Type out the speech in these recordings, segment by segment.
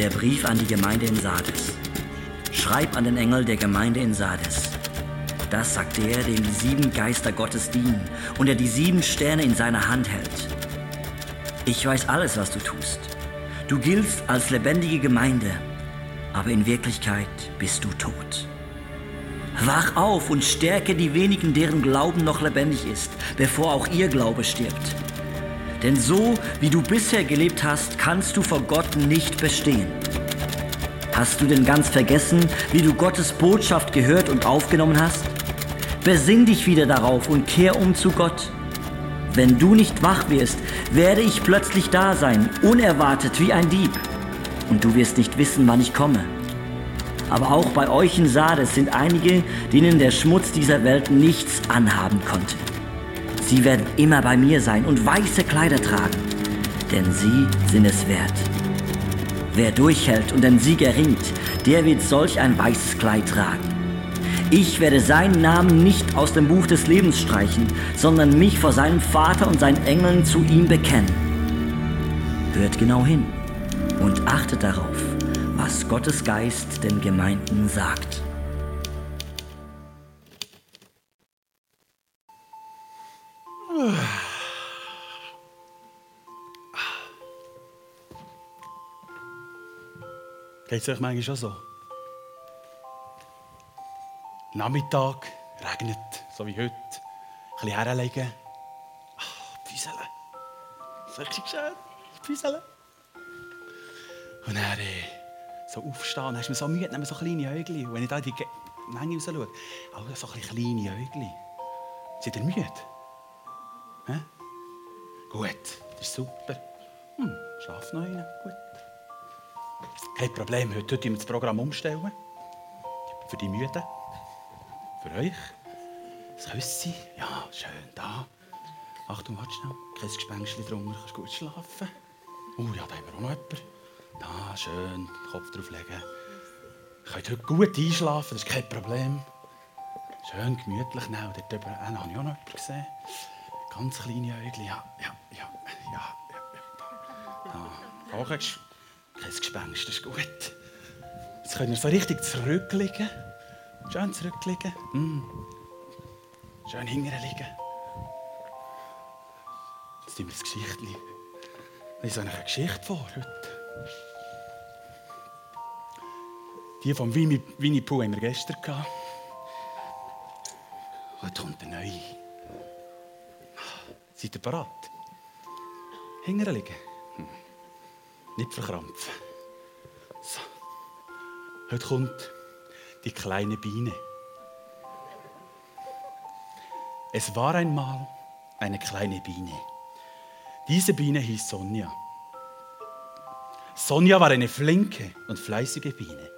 Der Brief an die Gemeinde in Sardes. Schreib an den Engel der Gemeinde in Sardes. Das sagt der, dem die sieben Geister Gottes dienen und der die sieben Sterne in seiner Hand hält. Ich weiß alles, was du tust. Du giltst als lebendige Gemeinde, aber in Wirklichkeit bist du tot. Wach auf und stärke die wenigen, deren Glauben noch lebendig ist, bevor auch ihr Glaube stirbt. Denn so wie du bisher gelebt hast, kannst du vor Gott nicht bestehen. Hast du denn ganz vergessen, wie du Gottes Botschaft gehört und aufgenommen hast? Besinn dich wieder darauf und kehr um zu Gott. Wenn du nicht wach wirst, werde ich plötzlich da sein, unerwartet wie ein Dieb. Und du wirst nicht wissen, wann ich komme. Aber auch bei euch in Sardes sind einige, denen der Schmutz dieser Welt nichts anhaben konnte. Sie werden immer bei mir sein und weiße Kleider tragen, denn sie sind es wert. Wer durchhält und den Sieg erringt, der wird solch ein weißes Kleid tragen. Ich werde seinen Namen nicht aus dem Buch des Lebens streichen, sondern mich vor seinem Vater und seinen Engeln zu ihm bekennen. Hört genau hin und achtet darauf, was Gottes Geist den Gemeinden sagt. Geht es euch manchmal schon so? Nachmittag, regnet, so wie heute. Ein bisschen herlegen. Ah, Füßeln. So richtig schön. Füßeln. Und dann äh, so aufstehen, dann ist man so müde, dann so kleine Äugli. Und wenn ich da in die Ge- Menge raus schaue, auch so kleine Äugli. Seid ihr müde? Hä? Gut, das ist super. Hm, schlaf noch rein. Gut. Kein Problem, heute tun wir das Programm umstellen. Für die Müden. Für euch. Das Küssi. Ja, schön da. Achtung, warte schnell. Kein Gespenstchen drunter, kannst gut schlafen. Oh ja, da haben wir auch noch jemanden. Da, schön, den Kopf drauflegen. Ihr könnt heute gut einschlafen, das ist kein Problem. Schön gemütlich. Nein, dort drüber äh, habe ich auch noch jemanden gesehen. Ganz kleine Äugel. Ja, ja, ja, ja, ja. Da. Ges- kein Gespenst, das ist gut. Jetzt könnt ihr so richtig zurückliegen. Schön zurückliegen. Mm. Schön hinterher liegen. Jetzt tun wir das Geschichtchen. Ich euch eine Geschichte vor heute. Die von Winnie, Winnie Pooh haben wir gestern gehabt. Heute kommt eine neue. Seid ihr bereit? Hinterher liegen. Hm. Nicht verkrampfen. So. Heute kommt die kleine Biene. Es war einmal eine kleine Biene. Diese Biene hieß Sonja. Sonja war eine flinke und fleißige Biene.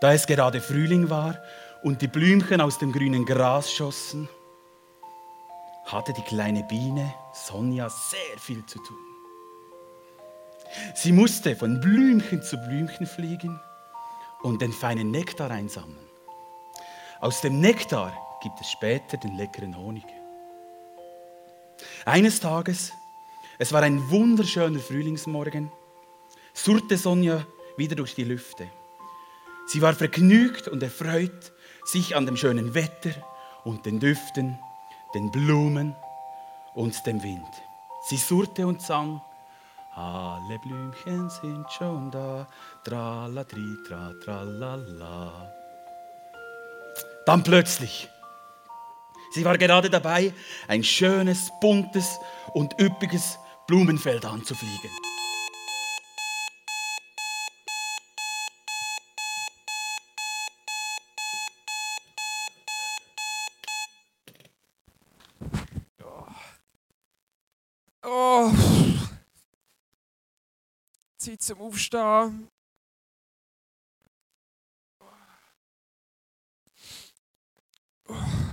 Da es gerade Frühling war und die Blümchen aus dem grünen Gras schossen, hatte die kleine Biene Sonja sehr viel zu tun. Sie musste von Blümchen zu Blümchen fliegen und den feinen Nektar einsammeln. Aus dem Nektar gibt es später den leckeren Honig. Eines Tages, es war ein wunderschöner Frühlingsmorgen, surrte Sonja wieder durch die Lüfte. Sie war vergnügt und erfreut, sich an dem schönen Wetter und den Düften, den Blumen und dem Wind. Sie surrte und sang, alle Blümchen sind schon da, tralatri, tra, tralala. Dann plötzlich, sie war gerade dabei, ein schönes, buntes und üppiges Blumenfeld anzufliegen. Oh. Zeit zum Aufstehen.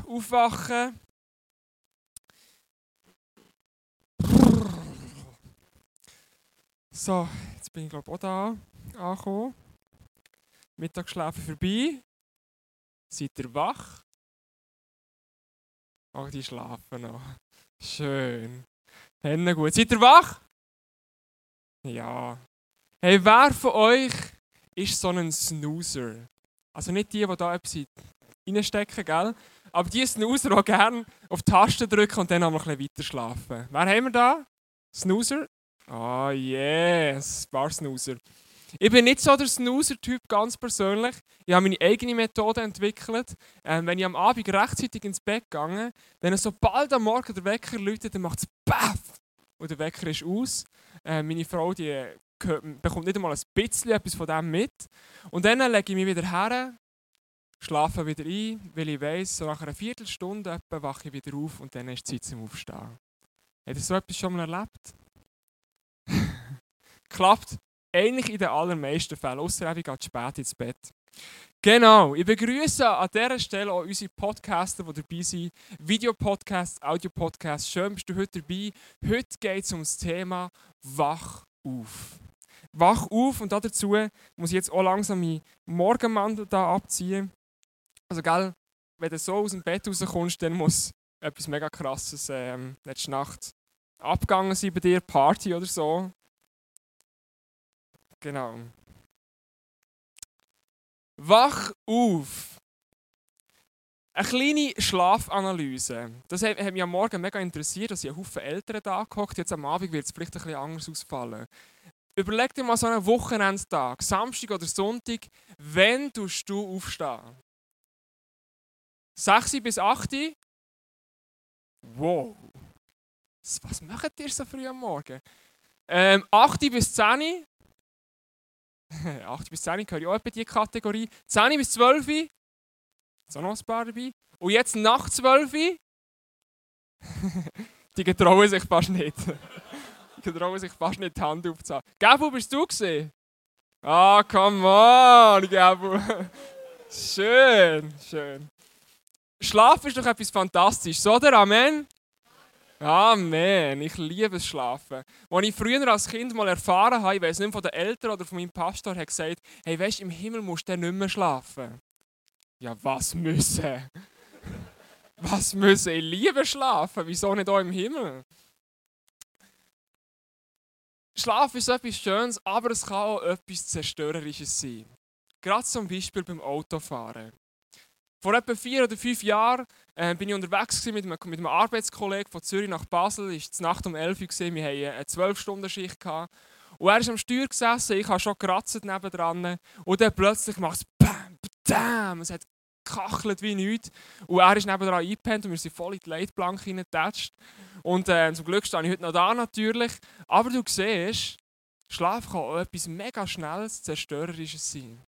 Aufwachen. So, jetzt bin ich glaube auch da angekommen. Mittagsschlafen vorbei. Seid ihr wach? Ach, die schlafen noch. Schön. Henne gut. Seid ihr wach? Ja. Hey, wer von euch ist so ein Snoozer? Also nicht die, die da etwas reinstecken, gell? Aber die Snoozer, die gerne auf die Taste drücken und dann noch ein bisschen weiter schlafen. Wer haben wir da? Snoozer? Ah, oh, yes, Bar Snoozer. Ich bin nicht so der Snoozer-Typ, ganz persönlich. Ich habe meine eigene Methode entwickelt. Ähm, wenn ich am Abend rechtzeitig ins Bett gehe, dann sobald am Morgen der Wecker läutet, dann macht es BAFF! Und der Wecker ist aus. Äh, meine Frau die bekommt nicht einmal ein bisschen etwas von dem mit. Und dann lege ich mich wieder her, schlafe wieder ein, weil ich weiss, so nach einer Viertelstunde etwa wache ich wieder auf und dann ist Zeit zum Aufstehen. Habt ihr so etwas schon mal erlebt? Klappt eigentlich in den allermeisten Fällen, außer ich gehe spät ins Bett. Genau, ich begrüße an dieser Stelle auch unsere Podcaster, die dabei sind. Videopodcasts, Audiopodcasts. Schön bist du heute dabei. Heute geht es um das Thema Wach auf. Wach auf und dazu muss ich jetzt auch langsam meinen Morgenmantel da abziehen. Also, gell, wenn du so aus dem Bett rauskommst, dann muss etwas mega krasses ähm, letzte Nacht abgegangen sein bei dir, Party oder so. Genau. Wach auf. Eine kleine Schlafanalyse. Das hat, mich am Morgen mega interessiert, dass ich einen Haufen Eltern da gehockt. Jetzt am Abend wird es vielleicht ein bisschen anders ausfallen. Überleg dir mal so einen Wochenendtag, Samstag oder Sonntag, wann du aufstehen? 6 bis 8 Wow. Was macht ihr so früh am Morgen? Ähm, 8 bis 10 8 bis 10 gehöre ich auch in diese Kategorie. 10 bis 12 ist auch noch ein paar dabei. Und jetzt nach 12 die getrauen sich fast nicht. Die getrauen sich fast nicht die Hand aufzuhalten. Gabu, bist du gesehen? Ah, oh, come on, Gabu. schön, schön. Schlaf ist doch etwas Fantastisches, oder? Amen? Amen. Ich liebe es Schlafen. Als ich früher als Kind mal erfahren habe, ich weiß nicht von den Eltern oder von meinem Pastor, hat gesagt, hey, weißt, im Himmel musst du nicht mehr schlafen. Ja, was müssen? was müssen? Ich liebe Schlafen. Wieso nicht auch im Himmel? Schlaf ist etwas Schönes, aber es kann auch etwas Zerstörerisches sein. Gerade zum Beispiel beim Autofahren. Vor etwa vier oder fünf Jahren äh, bin ich unterwegs mit einem, mit einem Arbeitskollegen von Zürich nach Basel. Es war Nacht um 11 Uhr, wir hatten eine 12-Stunden-Schicht. Und er ist am Steuer gesessen, ich habe schon gekratzt nebendran. Und dann plötzlich macht es BAM, BAM, es hat gekachelt wie nichts. Und er ist nebendran eingepennt und wir sind voll in die Leitplanke hineingetatscht. Und äh, zum Glück stehe ich heute noch da natürlich. Aber du siehst, Schlaf kann auch etwas mega Schnelles, Zerstörerisches sein.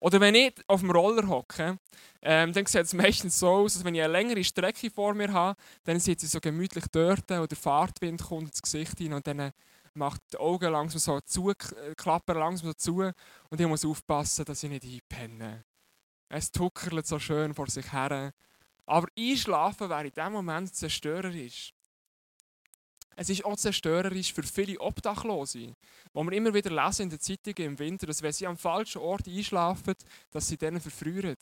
Oder wenn ich auf dem Roller hocke, ähm, dann sieht es meistens so aus, dass wenn ich eine längere Strecke vor mir habe, dann sitze ich so gemütlich dort und der Fahrtwind kommt ins Gesicht hin und dann macht die Augen langsam so zu, äh, klappern langsam so zu und ich muss aufpassen, dass ich nicht einpenne. Es tuckert so schön vor sich her. Aber einschlafen wäre in dem Moment zerstörerisch. Es ist auch zerstörerisch für viele Obdachlose, wo wir immer wieder lesen in den Zeitungen im Winter, dass wenn sie am falschen Ort einschlafen, dass sie dann verfrieren.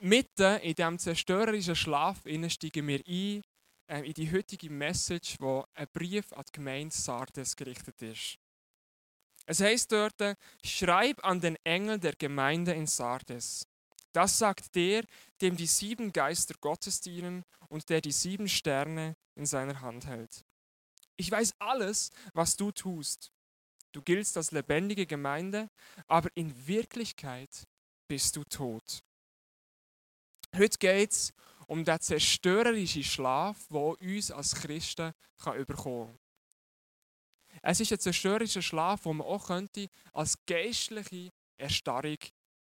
Mitten in diesem zerstörerischen Schlaf steigen wir ein äh, in die heutige Message, wo ein Brief an die Gemeinde Sardes gerichtet ist. Es heißt dort, schreib an den Engel der Gemeinde in Sardes. Das sagt der, dem die sieben Geister Gottes dienen und der die sieben Sterne in seiner Hand hält. Ich weiß alles, was du tust. Du giltst als lebendige Gemeinde, aber in Wirklichkeit bist du tot. Heute geht es um den zerstörerischen Schlaf, der uns als Christen kann überkommen kann. Es ist ein zerstörerischer Schlaf, den man auch könnte als geistliche Erstarrung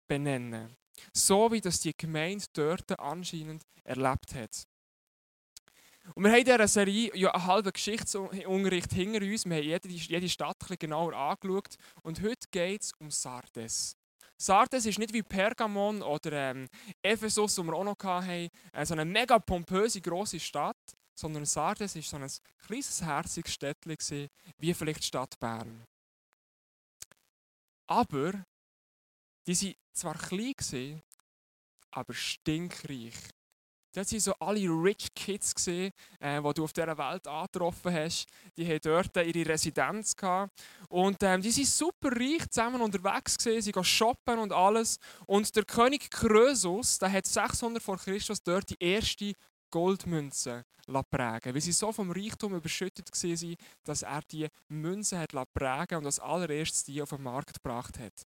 benennen könnte. So wie das die Gemeinde dort anscheinend erlebt hat. Und wir haben in dieser Serie ja einen halben Geschichtsunterricht hinter uns. Wir haben jede, jede Stadt ein genauer angeschaut. Und heute geht es um Sardes. Sardes ist nicht wie Pergamon oder ähm, Ephesus, wo wir auch noch hatten, äh, so eine mega pompöse große Stadt, sondern Sardes war so ein kleines, herziges Städtchen, wie vielleicht die Stadt Bern. Aber die waren zwar klein, aber stinkreich. Dort waren so alle Rich Kids, gewesen, äh, die du auf dieser Welt angetroffen hast. Die hatten dort ihre Residenz. Gehabt. Und ähm, die waren super reich zusammen unterwegs. Gewesen. Sie gehen shoppen und alles. Und der König Krösus der hat 600 vor Christus dort die erste Goldmünze prägen weil sie so vom Reichtum überschüttet waren, dass er die Münze hat prägen und als allererstes die auf den Markt gebracht hat.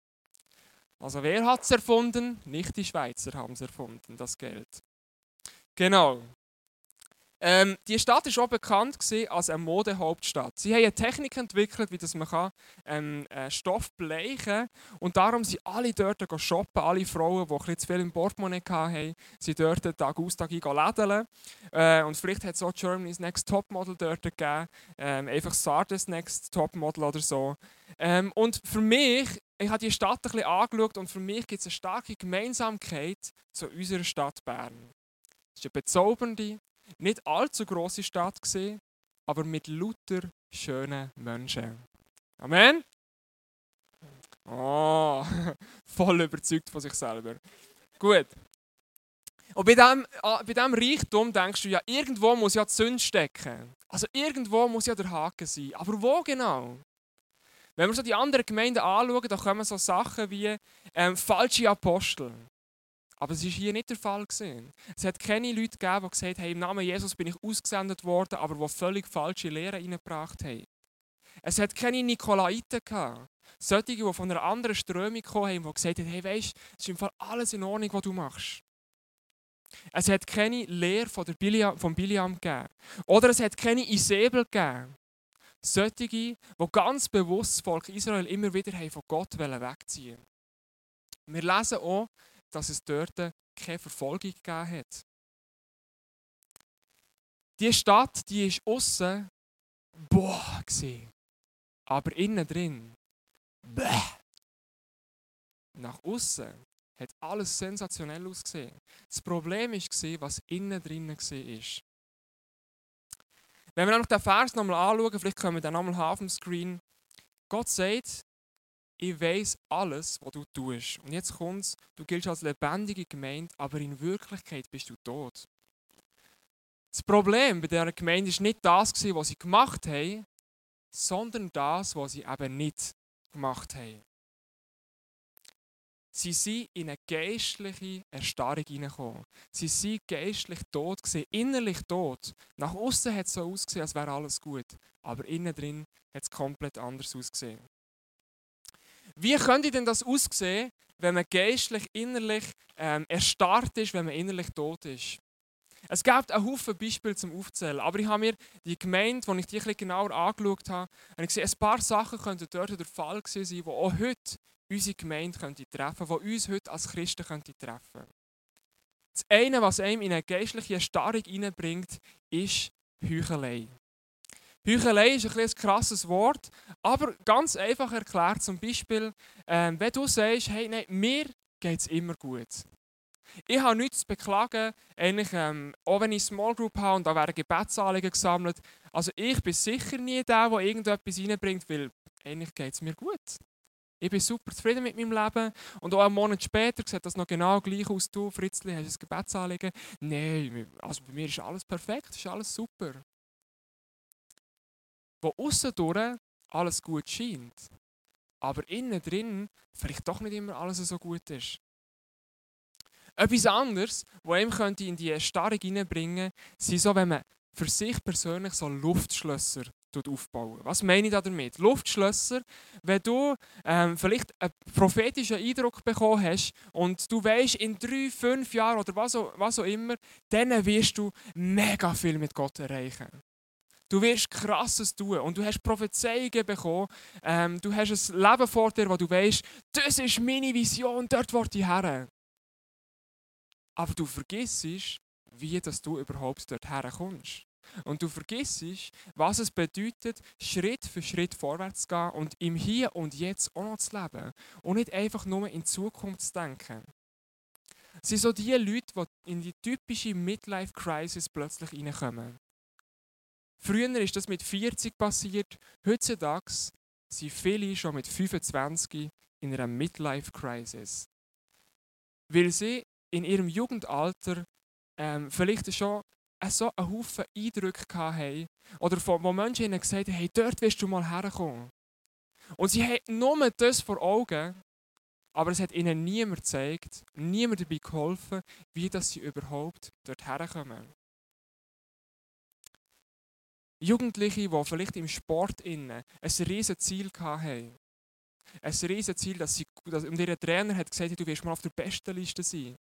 Also wer hat es erfunden? Nicht die Schweizer haben es erfunden, das Geld. Genau. Ähm, die Stadt war auch bekannt als eine Modehauptstadt. Sie haben eine Technik entwickelt, wie das man kann, ähm, äh, Stoff bleichen kann. Und darum sind alle dort shoppen. Alle Frauen, die zu viel im Portemonnaie hatten, sind dort Tag aus Tag ein. Äh, und vielleicht hat es auch Germany's Next Topmodel dort gegeben. Ähm, einfach Sardes Next Topmodel oder so. Ähm, und für mich, ich habe die Stadt ein bisschen angeschaut und für mich gibt es eine starke Gemeinsamkeit zu unserer Stadt Bern. Es ist eine bezaubernde, nicht allzu große Stadt gesehen, aber mit lauter schönen Menschen. Amen. Oh, voll überzeugt von sich selber. Gut. Und bei diesem, ah, bei diesem Reichtum denkst du ja, irgendwo muss ja die Sünde stecken. Also irgendwo muss ja der Haken sein. Aber wo genau? Wenn wir so die anderen Gemeinden anschauen, da kommen so Sachen wie ähm, falsche Apostel. Aber es war hier nicht der Fall. Gewesen. Es hat keine Leute gegeben, die gesagt haben, im Namen Jesus bin ich ausgesendet worden, aber die völlig falsche Lehren reingebracht haben. Es hat keine Nikolaiten gehabt. Solche, die von einer anderen Strömung gekommen haben, die gesagt haben, hey, weißt, es ist im Fall alles in Ordnung, was du machst. Es hat keine Lehre von, der von Biliam gegeben. Oder es hat keine Isabel gegeben. Solche, die ganz bewusst das Volk Israel immer wieder von Gott wegziehen wollten. Wir lesen auch, dass es dort keine Verfolgung gegeben hat. Die Stadt, die ist außen boah gesehen, aber innen drin bäh. Nach außen hat alles sensationell ausgesehen. Das Problem war, was innen drinnen war. Wenn wir noch den Vers nochmal anschauen, vielleicht können wir den nochmal haben auf dem Screen. Gott sagt, ich weiß alles, was du tust. Und jetzt kommt's, du giltst als lebendige Gemeinde, aber in Wirklichkeit bist du tot. Das Problem bei dieser Gemeinde ist nicht das, was sie gemacht haben, sondern das, was sie eben nicht gemacht haben. Sie sind in eine geistliche Erstarrung hineingekommen. Sie sind geistlich tot gesehen, innerlich tot. Nach außen hat es so ausgesehen, als wäre alles gut, aber innen drin hat es komplett anders ausgesehen. Wie könnte denn das aussehen, wenn man geistlich, innerlich ähm, erstarrt ist, wenn man innerlich tot ist? Es gibt einen Haufen Beispiele zum Aufzählen, aber ich habe mir die Gemeinde, die ich die ein genauer angeschaut habe, habe ich gesehen, ein paar Sachen könnten dort der Fall sein, die auch heute unsere Gemeinde könnte treffen könnte, die uns heute als Christen könnte treffen Das eine, was einem in eine geistliche Erstarrung hineinbringt, ist Heuchelei. Heuchelei ist ein, ein krasses Wort, aber ganz einfach erklärt. Zum Beispiel, ähm, wenn du sagst, hey, nein, mir geht es immer gut. Ich habe nichts zu beklagen, eigentlich, ähm, auch wenn ich Small Group habe und da werden Gebetsanliegen gesammelt. Also ich bin sicher nie der, der irgendetwas reinbringt, weil eigentlich geht es mir gut. Ich bin super zufrieden mit meinem Leben. Und auch einen Monat später sieht das noch genau gleich aus. Du, Fritzli, hast du ein Gebetsanliegen? Nein, also bei mir ist alles perfekt, ist alles super wo außen durch alles gut scheint, aber innen drin vielleicht doch nicht immer alles so gut ist. Etwas anderes, was könnte in die Starrung hineinbringen könnte, sind so, wenn man für sich persönlich so Luftschlösser aufbauen. Was meine ich damit? Luftschlösser, wenn du ähm, vielleicht einen prophetischen Eindruck bekommen hast und du weißt, in drei, fünf Jahren oder was auch, was auch immer, dann wirst du mega viel mit Gott erreichen. Du wirst Krasses tun und du hast Prophezeiungen bekommen. Ähm, du hast ein Leben vor dir, wo du weißt, das ist meine Vision, dort wollte ich her. Aber du vergisst, wie dass du überhaupt dort herkommst. Und du vergisst, was es bedeutet, Schritt für Schritt vorwärts zu gehen und im Hier und Jetzt auch noch zu leben. Und nicht einfach nur in Zukunft zu denken. Es sind so die Leute, die in die typische Midlife-Crisis plötzlich reinkommen. Früher ist das mit 40 passiert. Heutzutage sind viele schon mit 25 in einer Midlife-Crisis. Weil sie in ihrem Jugendalter ähm, vielleicht schon so einen Haufen Eindrücke haben oder wo Menschen ihnen gesagt haben, hey, dort wirst du mal herkommen. Und sie haben nur das vor Augen, aber es hat ihnen niemand gezeigt, niemand dabei geholfen, wie dass sie überhaupt dort herkommen. Jugendliche, die vielleicht im Sport innen ein riesiges Ziel hatten. Ein riesiges Ziel, dass sie, dass, und ihr Trainer hat gesagt, du wirst mal auf der besten Liste sein.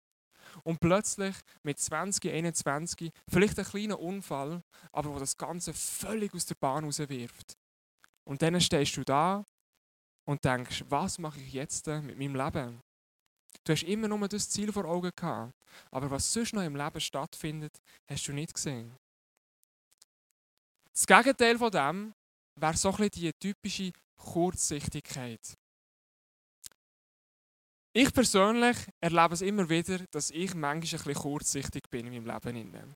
Und plötzlich mit 20, 21, vielleicht ein kleiner Unfall, aber wo das Ganze völlig aus der Bahn rauswirft. Und dann stehst du da und denkst, was mache ich jetzt mit meinem Leben? Du hast immer nur das Ziel vor Augen gehabt, aber was sonst noch im Leben stattfindet, hast du nicht gesehen. Das Gegenteil von dem wäre so ein bisschen die typische Kurzsichtigkeit. Ich persönlich erlebe es immer wieder, dass ich manchmal ein bisschen kurzsichtig bin in meinem Leben.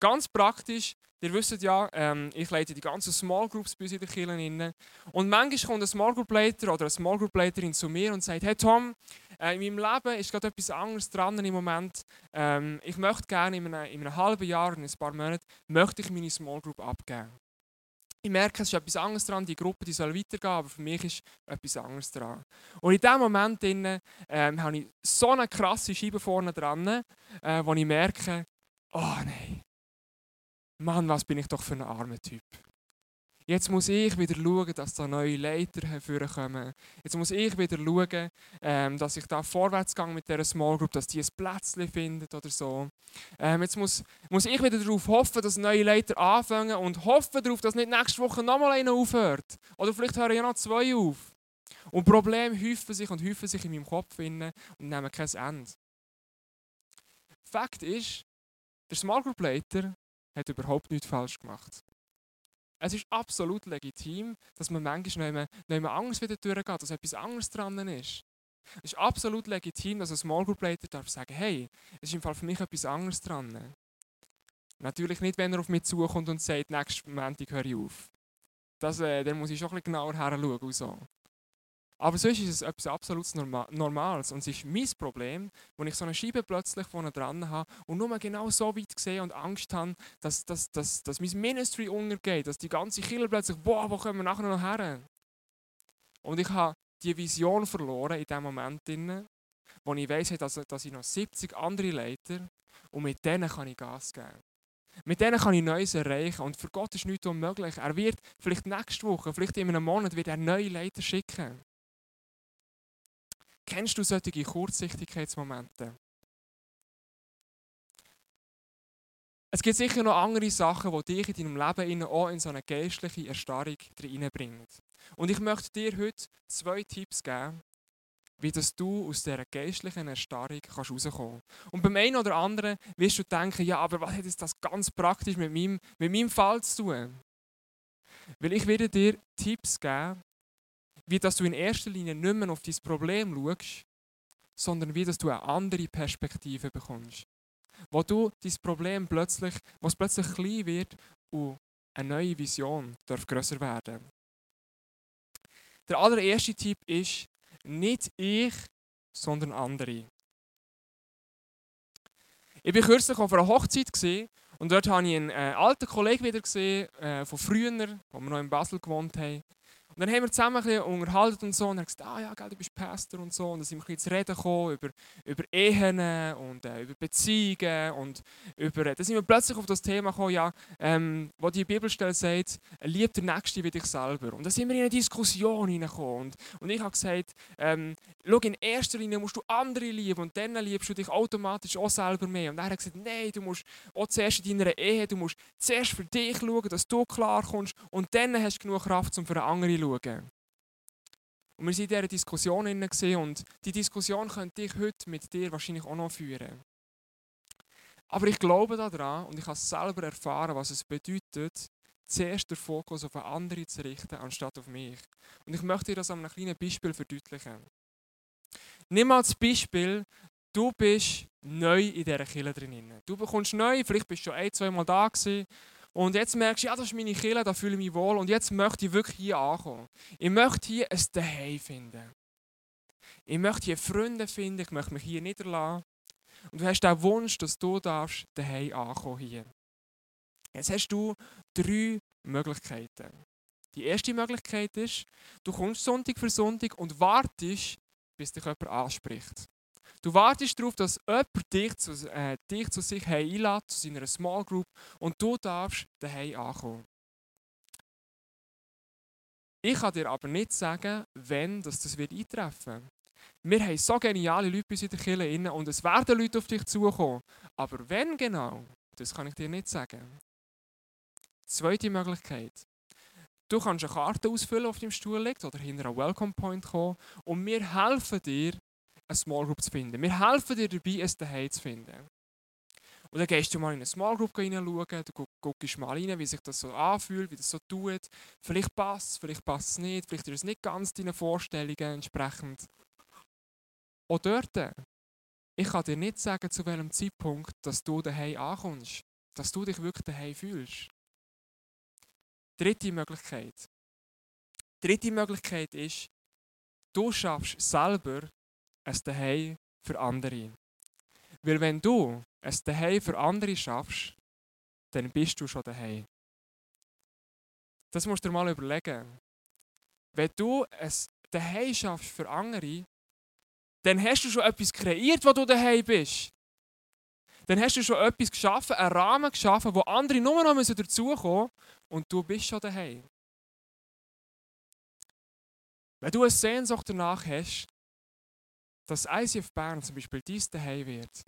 Ganz praktisch, ihr wisst ja, ähm, ich leite die ganzen Small Groups bei uns in den Kirchen. Und manchmal kommt ein Small Group Leiter oder eine Small Group Leiterin zu mir und sagt, hey Tom, äh, in meinem Leben ist gerade etwas anderes dran im Moment. Ähm, ich möchte gerne in einem, in einem halben Jahr, in ein paar Monaten, möchte ich meine Small Group abgeben. Ich merke, es ist etwas anderes dran, die Gruppe die soll weitergehen, aber für mich ist etwas anderes dran. Und in diesem Moment drin, ähm, habe ich so eine krasse Scheibe vorne dran, äh, wo ich merke, oh nein, Mann, was bin ich doch für ein armer Typ. Jetzt muss ich wieder schauen, dass da neue Leiter hervorkommen. Jetzt muss ich wieder schauen, ähm, dass ich da vorwärts gehe mit dieser Small Group, dass die ein Plätzchen findet oder so. Ähm, jetzt muss, muss ich wieder darauf hoffen, dass neue Leiter anfangen und hoffen darauf, dass nicht nächste Woche nochmal einer aufhört. Oder vielleicht hören ja noch zwei auf. Und Probleme häufen sich und häufen sich in meinem Kopf und nehmen kein Ende. Fakt ist, der Small Group Leiter hat überhaupt nichts falsch gemacht. Es ist absolut legitim, dass man manchmal nicht mehr, mehr Angst wieder durchgeht, dass etwas anderes dran ist. Es ist absolut legitim, dass ein Small Group Leiter darf sagen, hey, es ist im Fall für mich etwas anderes dran. Natürlich nicht, wenn er auf mich zukommt und sagt, nächsten Montag höre ich auf. Das, äh, dann muss ich schon ein bisschen genauer her schauen. so. Aber sonst ist es etwas absolut Normales. Und es ist mein Problem, wenn ich so eine Scheibe plötzlich vorne dran habe und nur genau so weit sehe und Angst habe, dass, dass, dass, dass mein Ministry untergeht, dass die ganze Kirche plötzlich, boah, wo kommen wir nachher noch her? Und ich habe die Vision verloren in dem Moment, wo ich weiss, dass, dass ich noch 70 andere Leiter und mit denen kann ich Gas geben. Mit denen kann ich Neues erreichen. Und für Gott ist nichts unmöglich. Er wird vielleicht nächste Woche, vielleicht in einem Monat, wird er neue Leiter schicken. Kennst du solche Kurzsichtigkeitsmomente? Es gibt sicher noch andere Sachen, die dich in deinem Leben auch in so eine geistliche Erstarrung reinbringen. Und ich möchte dir heute zwei Tipps geben, wie dass du aus dieser geistlichen Erstarrung kannst rauskommen kannst. Und beim einen oder anderen wirst du denken, ja, aber was hat jetzt das ganz praktisch mit meinem, mit meinem Fall zu tun? Weil ich werde dir Tipps geben, wie dass du in erster Linie nicht mehr auf dein Problem schaust, sondern wie dass du eine andere Perspektive bekommst. Wo du dein Problem plötzlich, was plötzlich klein wird und eine neue Vision darf größer werden. Der allererste Tipp ist, nicht ich, sondern andere. Ich war kürzlich auf einer Hochzeit und dort habe ich einen äh, alten Kollegen wieder gesehen, äh, von früher, wo wir noch in Basel gewohnt haben. Und dann haben wir zusammen ein bisschen unterhalten und so. Und er hat gesagt, ah ja, gell, du bist Pastor und so. Und dann sind wir ein bisschen zu reden gekommen über, über Ehen und äh, über Beziehungen. Und über, dann sind wir plötzlich auf das Thema gekommen, ja, ähm, wo die Bibelstelle sagt, lieb der Nächste wie dich selber. Und dann sind wir in eine Diskussion hineingekommen. Und, und ich habe gesagt, ähm, schau, in erster Linie musst du andere lieben und dann liebst du dich automatisch auch selber mehr. Und er hat gesagt, nein, du musst auch zuerst in deiner Ehe, du musst zuerst für dich schauen, dass du klar kommst und dann hast du genug Kraft, um für andere zu schauen. Und wir waren in dieser Diskussion und die Diskussion könnte ich heute mit dir wahrscheinlich auch noch führen. Aber ich glaube daran und ich habe selber erfahren, was es bedeutet, zuerst den Fokus auf einen anderen zu richten, anstatt auf mich. Und ich möchte dir das an einem kleinen Beispiel verdeutlichen. Nimm mal das Beispiel, du bist neu in dieser Kille drin. Du bekommst neu, vielleicht bist du schon ein, zwei Mal da gewesen und jetzt merkst du, ja, das ist meine Kille, da fühle ich mich wohl. Und jetzt möchte ich wirklich hier ankommen. Ich möchte hier ein Zuhause finden. Ich möchte hier Freunde finden, ich möchte mich hier niederlassen. und du hast den Wunsch, dass du darfst daheim ankommen hier. Jetzt hast du drei Möglichkeiten. Die erste Möglichkeit ist, du kommst Sonntag für Sonntag und wartest, bis dich jemand anspricht. Du wartest darauf, dass jemand dich zu, äh, dich zu sich einlädt, zu seiner Small Group, und du darfst daheim ankommen. Ich kann dir aber nicht sagen, wenn das, das wird eintreffen wird. Wir haben so geniale Leute bei in der Kirche und es werden Leute auf dich zukommen. Aber wenn genau, das kann ich dir nicht sagen. Zweite Möglichkeit. Du kannst eine Karte ausfüllen, auf deinem Stuhl liegt, oder hinter einen Welcome Point kommen und wir helfen dir, eine Small Group zu finden. Wir helfen dir dabei, es daheim zu finden. Und dann gehst du mal in eine Small Group hineinschauen, du guckst mal rein, wie sich das so anfühlt, wie das so tut. Vielleicht passt es, vielleicht passt es nicht, vielleicht ist es nicht ganz deinen Vorstellungen entsprechend. Auch dort, ich kann dir nicht sagen, zu welchem Zeitpunkt dass du daheim ankommst, dass du dich wirklich daheim fühlst. Dritte Möglichkeit. Dritte Möglichkeit ist, du schaffst selber ein Daheim für andere. Weil wenn du ein Daheim für andere schaffst, dann bist du schon daheim. Das musst du dir mal überlegen. Wenn du ein Daheim schaffst für andere, dann hast du schon etwas kreiert, wo du daheim bist. Dann hast du schon etwas geschaffen, einen Rahmen geschaffen, wo andere nur noch dazukommen müssen und du bist schon daheim. Wenn du eine Sehnsucht danach hast, dass ICF Bern zum Beispiel dein Daheim wird,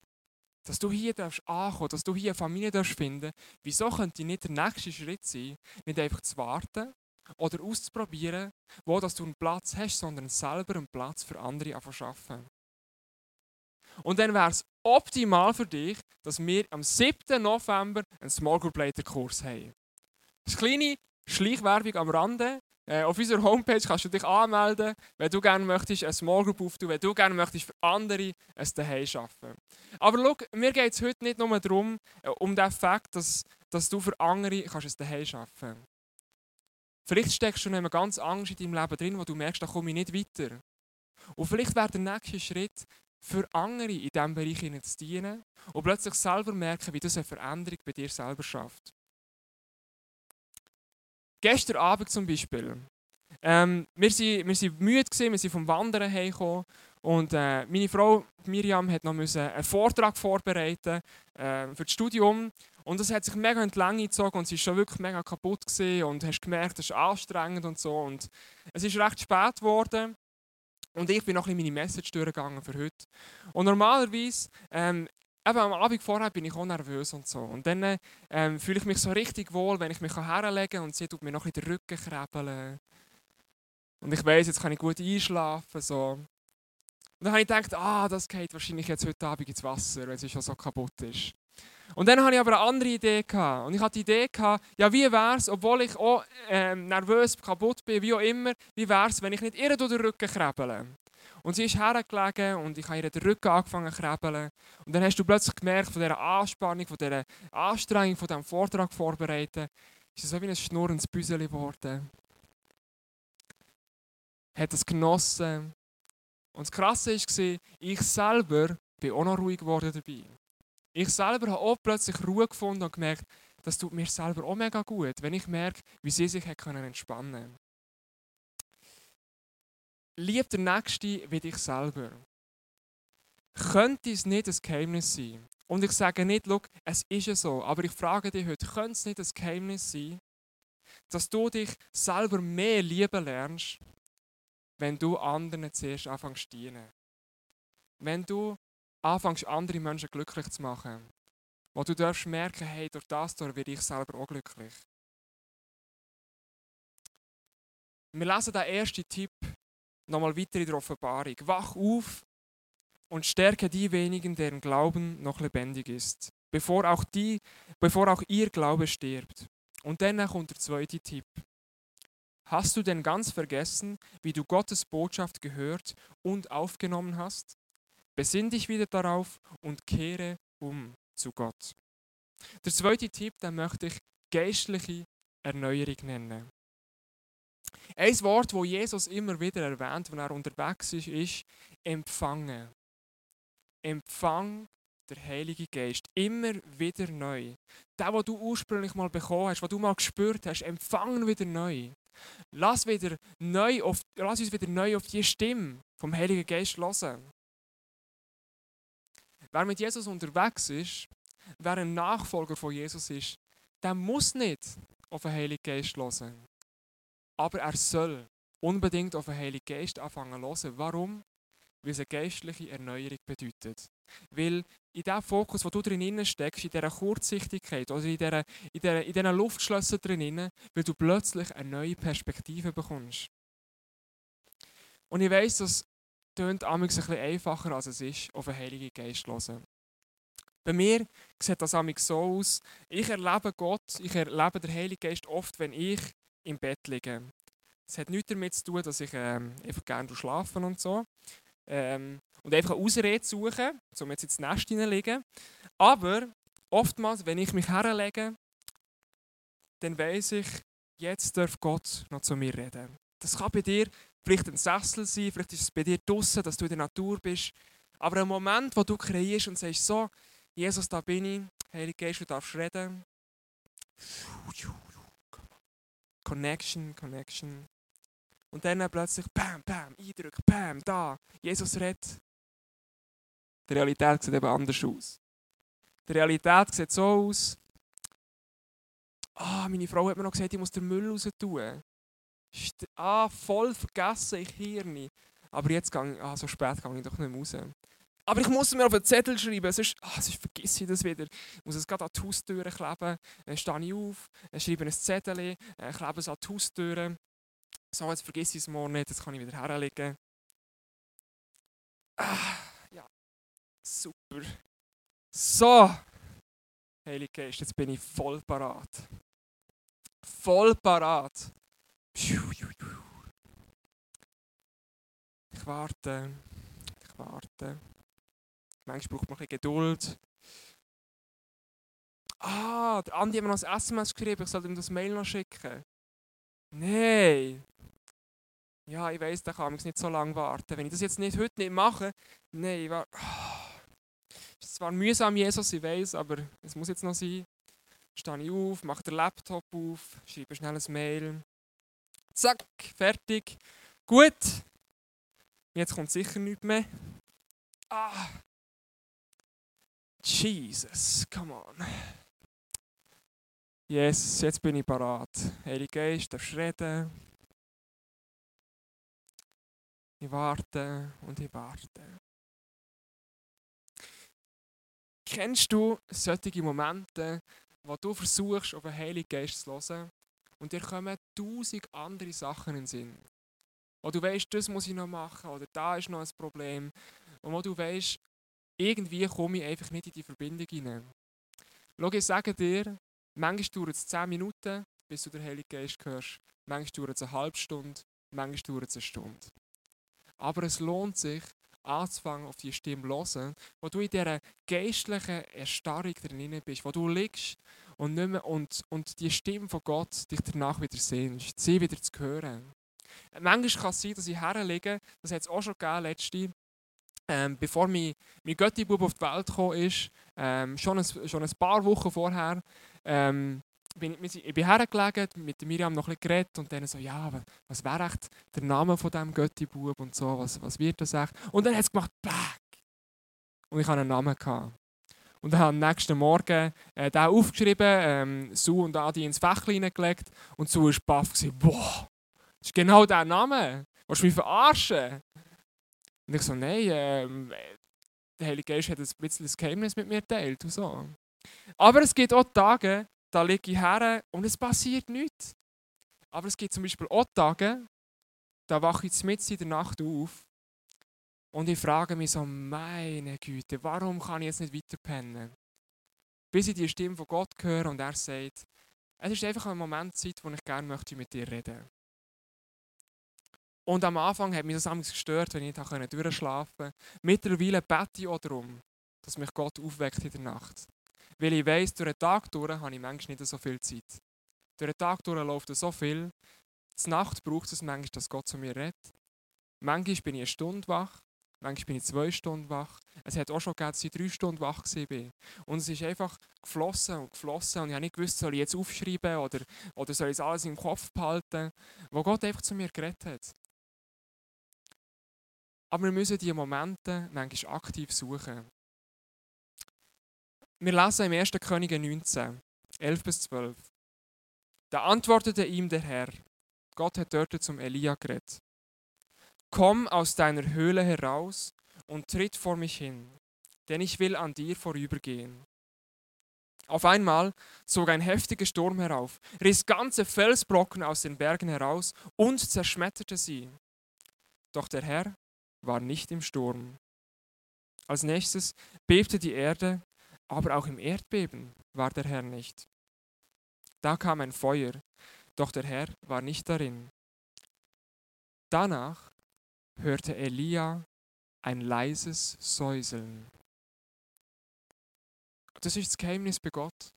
dass du hier darfst ankommen, dass du hier eine Familie darfst finden, wieso könnte nicht der nächste Schritt sein, nicht einfach zu warten oder auszuprobieren, wo dass du einen Platz hast, sondern selber einen Platz für andere zu schaffen. Und dann wäre es optimal für dich, dass wir am 7. November einen Small Group Leiter Kurs haben. Das kleine Schleichwerbung am Rande. Äh, auf unserer Homepage kannst du dich anmelden, wenn du gerne möchtest, eine Small Group auftun, wenn du gerne möchtest für andere ein Daheim arbeiten. Aber schau, mir geht es heute nicht nur darum, äh, um den Fakt, dass, dass du für andere kannst ein Daheim arbeiten kannst. Vielleicht steckst du noch ganz Angst in deinem Leben drin, wo du merkst, da komme ich nicht weiter. Und vielleicht wäre der nächste Schritt, für andere in diesem Bereich zu dienen und plötzlich selber merken, wie das eine Veränderung bei dir selber schafft. Gestern Abend zum Beispiel. Ähm, wir waren wir müde, gewesen, wir sind vom Wandern heimgekommen und äh, meine Frau Miriam hat noch einen Vortrag vorbereiten äh, für das Studium und das hat sich mega in die Länge gezogen und sie ist schon wirklich mega kaputt gewesen und hast gemerkt, das ist anstrengend und so und es ist recht spät geworden und ich bin noch bisschen meine Message durchgegangen für heute und normalerweise ähm, Eben am Abend vorher bin ich auch nervös und so. Und dann ähm, fühle ich mich so richtig wohl, wenn ich mich herlegen kann und sie tut mir noch ein den Rücken krabbeln. Und ich weiß, jetzt kann ich gut einschlafen. So. Und dann habe ich gedacht, ah, das geht wahrscheinlich jetzt heute Abend ins Wasser, weil es schon so kaputt ist. Und dann hatte ich aber eine andere Idee. Gehabt. Und ich hatte die Idee, gehabt, ja, wie wäre es, obwohl ich auch ähm, nervös, kaputt bin, wie auch immer, wie wäre es, wenn ich nicht ihr durch den Rücken krabbele? Und sie ist hergelegen und ich habe ihr den Rücken angefangen zu krabbeln. Und dann hast du plötzlich gemerkt, von dieser Anspannung, von dieser Anstrengung, von diesem Vortrag vorbereiten, ist es so wie ein schnurrendes Büseli geworden. Hat es genossen. Und das Krasse war, ich selber bin auch noch ruhig geworden dabei. Ich selber habe auch plötzlich Ruhe gefunden und gemerkt, das tut mir selber auch mega gut, wenn ich merke, wie sie sich entspannen können. Lieb der Nächste wie dich selber. Könnte es nicht ein Geheimnis sein? Und ich sage nicht, es ist ja so, aber ich frage dich heute, könnte es nicht ein Geheimnis sein, dass du dich selber mehr lieben lernst, wenn du anderen zuerst anfängst zu dienen? Wenn du anfängst, andere Menschen glücklich zu machen, wo du darfst merken, hey, durch das werde ich selber auch glücklich. Wir lesen den ersten Tipp nochmal weiter in der Offenbarung. Wach auf und stärke die wenigen, deren Glauben noch lebendig ist, bevor auch, die, bevor auch ihr Glaube stirbt. Und dann kommt der zweite Tipp. Hast du denn ganz vergessen, wie du Gottes Botschaft gehört und aufgenommen hast? Besinn dich wieder darauf und kehre um zu Gott. Der zweite Tipp, den möchte ich geistliche Erneuerung nennen. Ein Wort, das Jesus immer wieder erwähnt, wenn er unterwegs ist, ist empfangen. Empfang der Heilige Geist. Immer wieder neu. Der, was du ursprünglich mal bekommen hast, was du mal gespürt hast, empfangen wieder neu. Lass, wieder neu auf, lass uns wieder neu auf die Stimme vom Heiligen Geist hören. Wer mit Jesus unterwegs ist, wer ein Nachfolger von Jesus ist, der muss nicht auf den Heiligen Geist hören. Aber er soll unbedingt auf den Heiligen Geist anfangen zu hören. Warum? Weil es eine geistliche Erneuerung bedeutet. Weil in dem Fokus, wo du drin steckst, in dieser Kurzsichtigkeit oder in, dieser, in, dieser, in diesen Luftschlössern drin, weil du plötzlich eine neue Perspektive bekommst. Und ich weiss, das tönt ein bisschen einfacher, als es ist, auf den Heiligen Geist zu hören. Bei mir sieht das so aus, ich erlebe Gott, ich erlebe den Heiligen Geist oft, wenn ich im Bett liege. Es hat nichts damit zu tun, dass ich ähm, einfach gerne schlafen und so. Ähm, und einfach eine Ausrede suchen, um jetzt ins Nest hineinzulegen. Aber oftmals, wenn ich mich herlege, dann weiß ich, jetzt darf Gott noch zu mir reden. Das kann bei dir vielleicht ein Sessel sein, vielleicht ist es bei dir draußen, dass du in der Natur bist. Aber ein Moment, wo du kreierst und sagst, so, Jesus, da bin ich, Heilige Geist, du darfst reden. Connection, Connection. Und dann plötzlich, bam, bam, Eindruck, bam, da, Jesus redet. Die Realität sieht eben anders aus. Die Realität sieht so aus, ah, meine Frau hat mir noch gesagt, ich muss den Müll raus tun. Ah, voll vergessen, ich Hirn. Aber jetzt gehe ah, so spät gehe ich doch nicht mehr raus. Aber ich muss mir auf einen Zettel schreiben, sonst, ah, sonst vergesse ich das wieder. Ich muss es gerade an die Haustür kleben. Dann stehe ich auf, schreibe ein Zettel, äh, klebe es an die Haustür. So, jetzt vergesse ich es morgen nicht, jetzt kann ich wieder herlegen. Ah, ja, super. So, Heilige Geist, jetzt bin ich voll parat. Voll parat. Ich warte, ich warte. Manchmal braucht man ein bisschen Geduld. Ah, der Andi hat mir noch ein SMS geschrieben, ich soll ihm das Mail noch schicken. Nein. Ja, ich weiß, da kann man nicht so lange warten. Wenn ich das jetzt nicht heute nicht mache, nein, ich war. Oh. ist zwar mühsam, Jesus, ich weiß, aber es muss jetzt noch sein. Stehe ich auf, mache den Laptop auf, schreibe schnell ein Mail. Zack, fertig. Gut. Jetzt kommt sicher nichts mehr. Ah. Jesus, come on. Yes, jetzt bin ich parat. Heilige Geist, darfst reden. Ich warte und ich warte. Kennst du solche Momente, wo du versuchst, auf den Heiligen Geist zu hören und dir kommen tausend andere Sachen in den Sinn? Wo du weißt, das muss ich noch machen oder da ist noch ein Problem. Und wo du weißt, irgendwie komme ich einfach nicht in die Verbindung hinein. Schau, ich sage dir, manchmal dauert es 10 Minuten, bis du den Heiligen Geist hörst. Manchmal dauert es eine halbe Stunde, manchmal dauert es eine Stunde. Aber es lohnt sich, anzufangen, auf die Stimme zu hören, wo du in dieser geistlichen Erstarrung drin bist, wo du liegst und, nicht mehr, und, und die Stimme von Gott dich danach wieder sehnst, sie wieder zu hören. Manchmal kann es sein, dass ich herlege, das hat es auch schon gegeben, letzte, ähm, bevor mein, mein Götti-Bub auf die Welt gekommen ist, ähm, schon, ein, schon ein paar Wochen vorher, ähm, bin ich, ich bin hergelegen, mit Miriam noch bisschen geredet und dann so, ja, was wäre echt der Name von diesem Götti-Bub und so, was, was wird das echt? Und dann hat es gemacht, Back! Und ich hatte einen Namen. Gehabt. Und dann habe am nächsten Morgen äh, den aufgeschrieben, ähm, Su und Adi ins Fächlein hineingelegt und Su war baff, boah, das ist genau der Name. Willst du mich verarschen? Und ich so, nein, äh, der Heilige Geist hat ein bisschen das Geheimnis mit mir geteilt und so. Aber es gibt auch Tage, da liege ich her und es passiert nichts. Aber es gibt zum Beispiel auch Tage, da wache ich mitten in der Nacht auf und ich frage mich so, meine Güte, warum kann ich jetzt nicht weiter pennen? Bis ich die Stimme von Gott höre und er sagt, es ist einfach ein Moment Zeit, wo ich gerne möchte mit dir reden möchte. Und am Anfang hat mich das gestört, wenn ich nicht durchschlafen konnte. Mittlerweile bete ich auch darum, dass mich Gott aufweckt in der Nacht. Weil ich weiss, durch den Tag durch habe ich manchmal nicht so viel Zeit. Durch den Tag durch läuft so viel. Die Nacht braucht es manchmal, dass Gott zu mir redet. Manchmal bin ich eine Stunde wach Manchmal bin ich zwei Stunden wach. Es hat auch schon gegeben, dass ich drei Stunden wach war. Und es ist einfach geflossen und geflossen. Und ich habe nicht gewusst, soll ich jetzt aufschreiben oder, oder soll ich alles im Kopf behalten, wo Gott einfach zu mir geredet hat. Aber wir müssen diese Momente manchmal aktiv suchen. Wir lesen im 1. Könige 19, 11 bis 12. Da antwortete ihm der Herr. Gott hat dort zum Elia geredet. Komm aus deiner Höhle heraus und tritt vor mich hin, denn ich will an dir vorübergehen. Auf einmal zog ein heftiger Sturm herauf, riss ganze Felsbrocken aus den Bergen heraus und zerschmetterte sie. Doch der Herr war nicht im Sturm. Als nächstes bebte die Erde, aber auch im Erdbeben war der Herr nicht. Da kam ein Feuer, doch der Herr war nicht darin. Danach hörte Elia ein leises Säuseln. Das ist das Geheimnis bei Gott.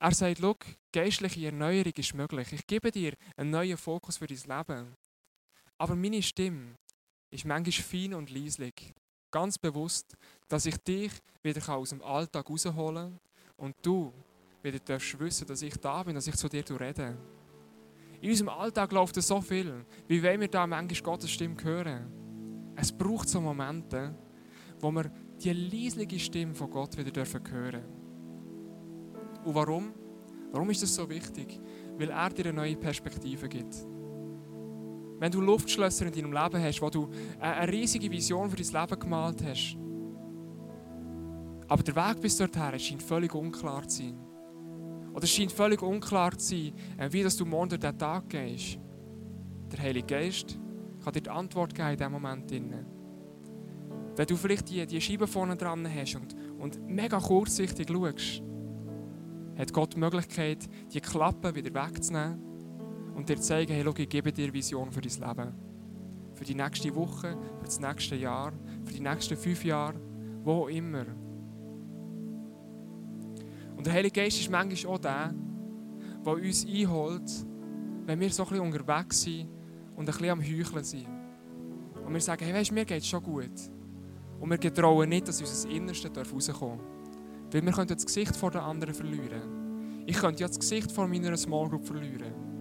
Er sagt, schau, geistliche Erneuerung ist möglich. Ich gebe dir einen neuen Fokus für dein Leben. Aber meine Stimme ist manchmal fein und leislich. Ganz bewusst, dass ich dich wieder aus dem Alltag rausholen kann und du wieder darfst wissen, dass ich da bin, dass ich zu dir rede. In unserem Alltag läuft es so viel. Wie wollen wir da manchmal Gottes Stimme hören? Es braucht so Momente, wo wir die leisliche Stimme von Gott wieder dürfen hören Und warum? Warum ist das so wichtig? Weil er dir eine neue Perspektive gibt. Wenn du Luftschlösser in deinem Leben hast, wo du eine riesige Vision für dein Leben gemalt hast, aber der Weg bis dorthin scheint völlig unklar zu sein oder es scheint völlig unklar zu sein, äh, wie du morgen durch diesen Tag gehst. Der Heilige Geist kann dir die Antwort geben in diesem Moment. Wenn du vielleicht die, die Scheibe vorne dran hast und, und mega kurzsichtig schaust, hat Gott die Möglichkeit, die Klappen wieder wegzunehmen und dir zeigen, hey, schau, ich gebe dir Vision für dein Leben. Für die nächste Woche, für das nächste Jahr, für die nächsten fünf Jahre, wo immer. Und der Heilige Geist ist manchmal auch der, der uns einholt, wenn wir so ein bisschen unterwegs sind und ein bisschen am Heucheln sind. Und wir sagen, hey, weißt, mir geht es schon gut. Und wir getrauen nicht, dass unser Innerste rauskommen darf. Weil wir können das Gesicht vor den anderen verlieren. Ich könnte ja das Gesicht vor meiner Small Group verlieren.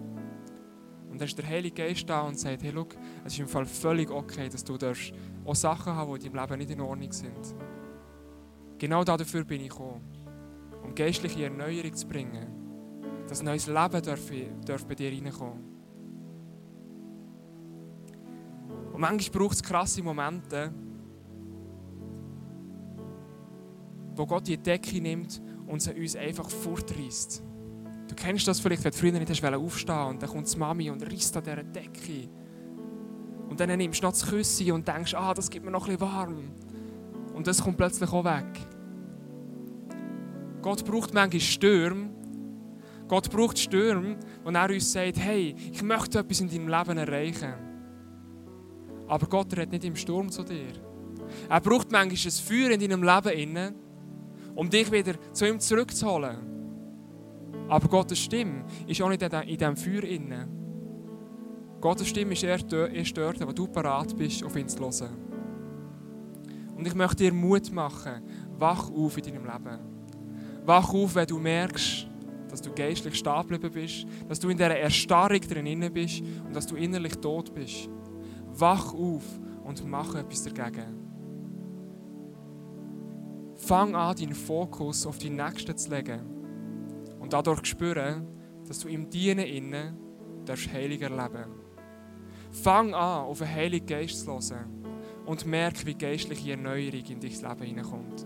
Und dann ist der Heilige Geist da und sagt, hey, look, es ist im Fall völlig okay, dass du auch Sachen haben, die in deinem Leben nicht in Ordnung sind. Genau dafür bin ich gekommen um geistliche Erneuerung zu bringen. Dass neues Leben darf, darf bei dir reinkommen. Und manchmal braucht es krasse Momente, wo Gott die Decke nimmt und sie uns einfach fortreißt. Du kennst das vielleicht, wenn du früher nicht hast aufstehen und dann kommt die Mami und reißt an dieser Decke. Und dann nimmst du noch das Küsschen und denkst, ah, das gibt mir noch ein bisschen warm. Und das kommt plötzlich auch weg. Gott braucht manchmal Stürme. Gott braucht Stürme, wo er uns sagt, hey, ich möchte etwas in deinem Leben erreichen. Aber Gott redet nicht im Sturm zu dir. Er braucht manchmal ein Feuer in deinem Leben, um dich wieder zu ihm zurückzuholen. Aber Gottes Stimme ist auch nicht in diesem Feuer inne. Gottes Stimme ist erst dort, wo du parat bist, auf ihn zu hören. Und ich möchte dir Mut machen, wach auf in deinem Leben. Wach auf, wenn du merkst, dass du geistlich stehen geblieben bist, dass du in dieser Erstarrung drin bist und dass du innerlich tot bist. Wach auf und mach etwas dagegen. Fang an, deinen Fokus auf die Nächsten zu legen und dadurch spüren, dass du im Dienen innen darfst heilig erleben. Fang an, auf den Heiligen Geist zu hören und merk, wie geistliche Erneuerung in dein Leben hineinkommt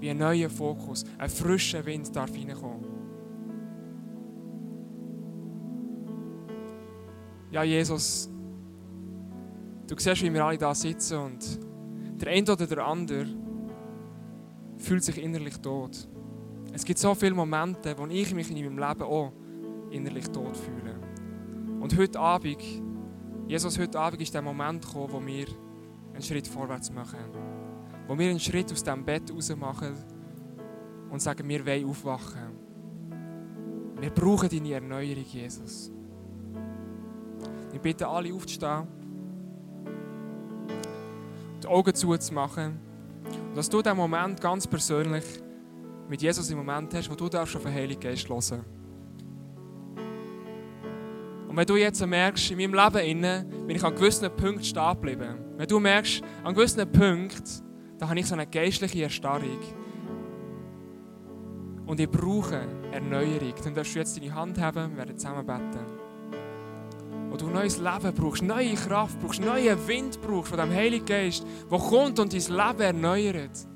wie ein neuer Fokus, ein frischer Wind darf reinkommen. Ja, Jesus, du siehst, wie wir alle da sitzen und der eine oder der andere fühlt sich innerlich tot. Es gibt so viele Momente, wo ich mich in meinem Leben auch innerlich tot fühle. Und heute Abend, Jesus, heute Abend ist der Moment gekommen, wo wir einen Schritt vorwärts machen wo wir einen Schritt aus diesem Bett raus machen und sagen, wir wollen aufwachen. Wir brauchen deine Erneuerung, Jesus. Ich bitte alle aufzustehen. die Augen zuzumachen und dass du diesen Moment ganz persönlich mit Jesus im Moment hast, wo du darfst auf den Heiligen Geist hören Und wenn du jetzt merkst, in meinem Leben innen bin ich an gewissen Punkten stehen geblieben. Wenn du merkst, an gewissen Punkten, da habe ich so eine geistliche Erstarrung. Und ich brauche Erneuerung. Dann darfst du jetzt deine Hand haben, wir werden zusammen beten. Wo du neues Leben brauchst, neue Kraft brauchst, neuen Wind brauchst von dem Heiligen Geist, der kommt und dein Leben erneuert.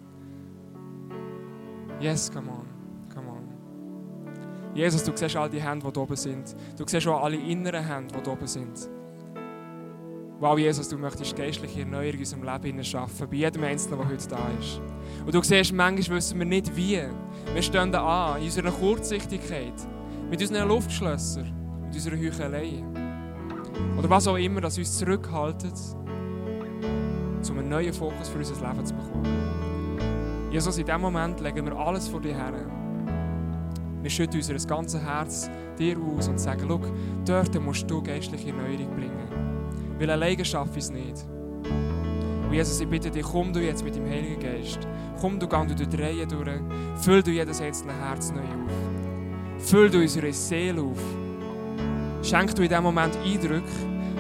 Yes, come on. Come on. Jesus, du siehst all die Hände, die oben sind. Du siehst auch alle inneren Hände, die oben sind. Wow, Jesus, du möchtest geistliche Erneuerung in unserem Leben schaffen, bei jedem Einzelnen, der heute da ist. Und du siehst, manchmal wissen wir nicht wie. Wir stehen da an, in unserer Kurzsichtigkeit, mit unseren Luftschlössern, mit unserer Heuchelei. Oder was auch immer, das uns zurückhaltet, um einen neuen Fokus für unser Leben zu bekommen. Jesus, in diesem Moment legen wir alles vor dir her. Wir schütten unser ganzes Herz dir aus und sagen, schau, dort musst du geistliche Erneuerung bringen. Weil alleine schaffe ich es nicht. Und Jesus, ich bitte dich, komm du jetzt mit dem Heiligen Geist. Komm du, gang du durch die Reihe durch. Füll du jedes einzelne Herz neu auf. Füll du unsere Seele auf. Schenk du in diesem Moment Eindrücke.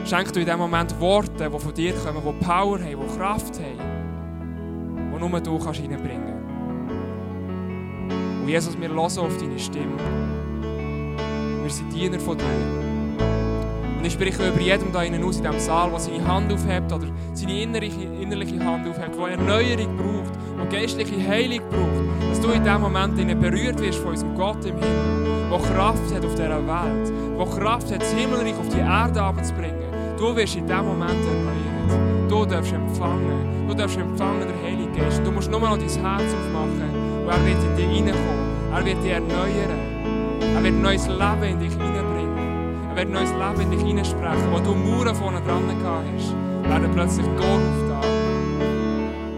Schenk du in diesem Moment Worte, die von dir kommen, die Power haben, die Kraft haben, nur du kannst reinbringen kannst. Und Jesus, wir hören auf deine Stimme. Wir sind Diener von dir. Und ich spreche über jedem da innen aus in diesem Saal, der seine Hand aufhebt oder seine innerliche, innerliche Hand aufhebt, der Erneuerung braucht, der geistliche Heilung braucht, dass du in diesem Moment berührt wirst von unserem Gott im Himmel, der Kraft hat auf dieser Welt, der Kraft hat, das Himmelreich auf die Erde abzubringen. Du wirst in diesem Moment erneuert. Du darfst empfangen. Du darfst empfangen, der Heilige Geist. Du musst nur noch dein Herz aufmachen und er wird in dich hineinkommen. Er wird dich erneuern. Er wird neues Leben in dich hineinbringen. Er wird neues Leben in dich hineinsprechen. Wo du Mauern vorne dran gehabt hast, werden plötzlich Tore aufgetan.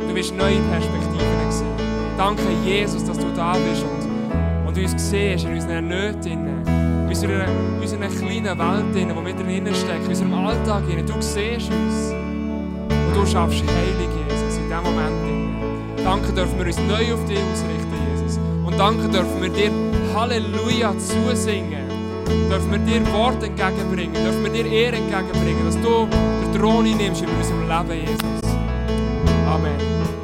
Du wirst neue Perspektiven sehen. Danke, Jesus, dass du da bist und, und uns siehst in unseren Nöten, in unserer, unserer kleinen Welt, in der wir drin stecken, in unserem Alltag. Du siehst uns. Du schaffst Heilig, Jesus, in diesem Moment. Danke dürfen wir uns neu auf dich ausrichten, Jesus. Und danke dürfen wir dir Halleluja zusingen dürfen wir dir Worte entgegenbringen, dürfen wir dir Ehre entgegenbringen, dass du den Thron nimmst über unserem Leben, Jesus. Amen.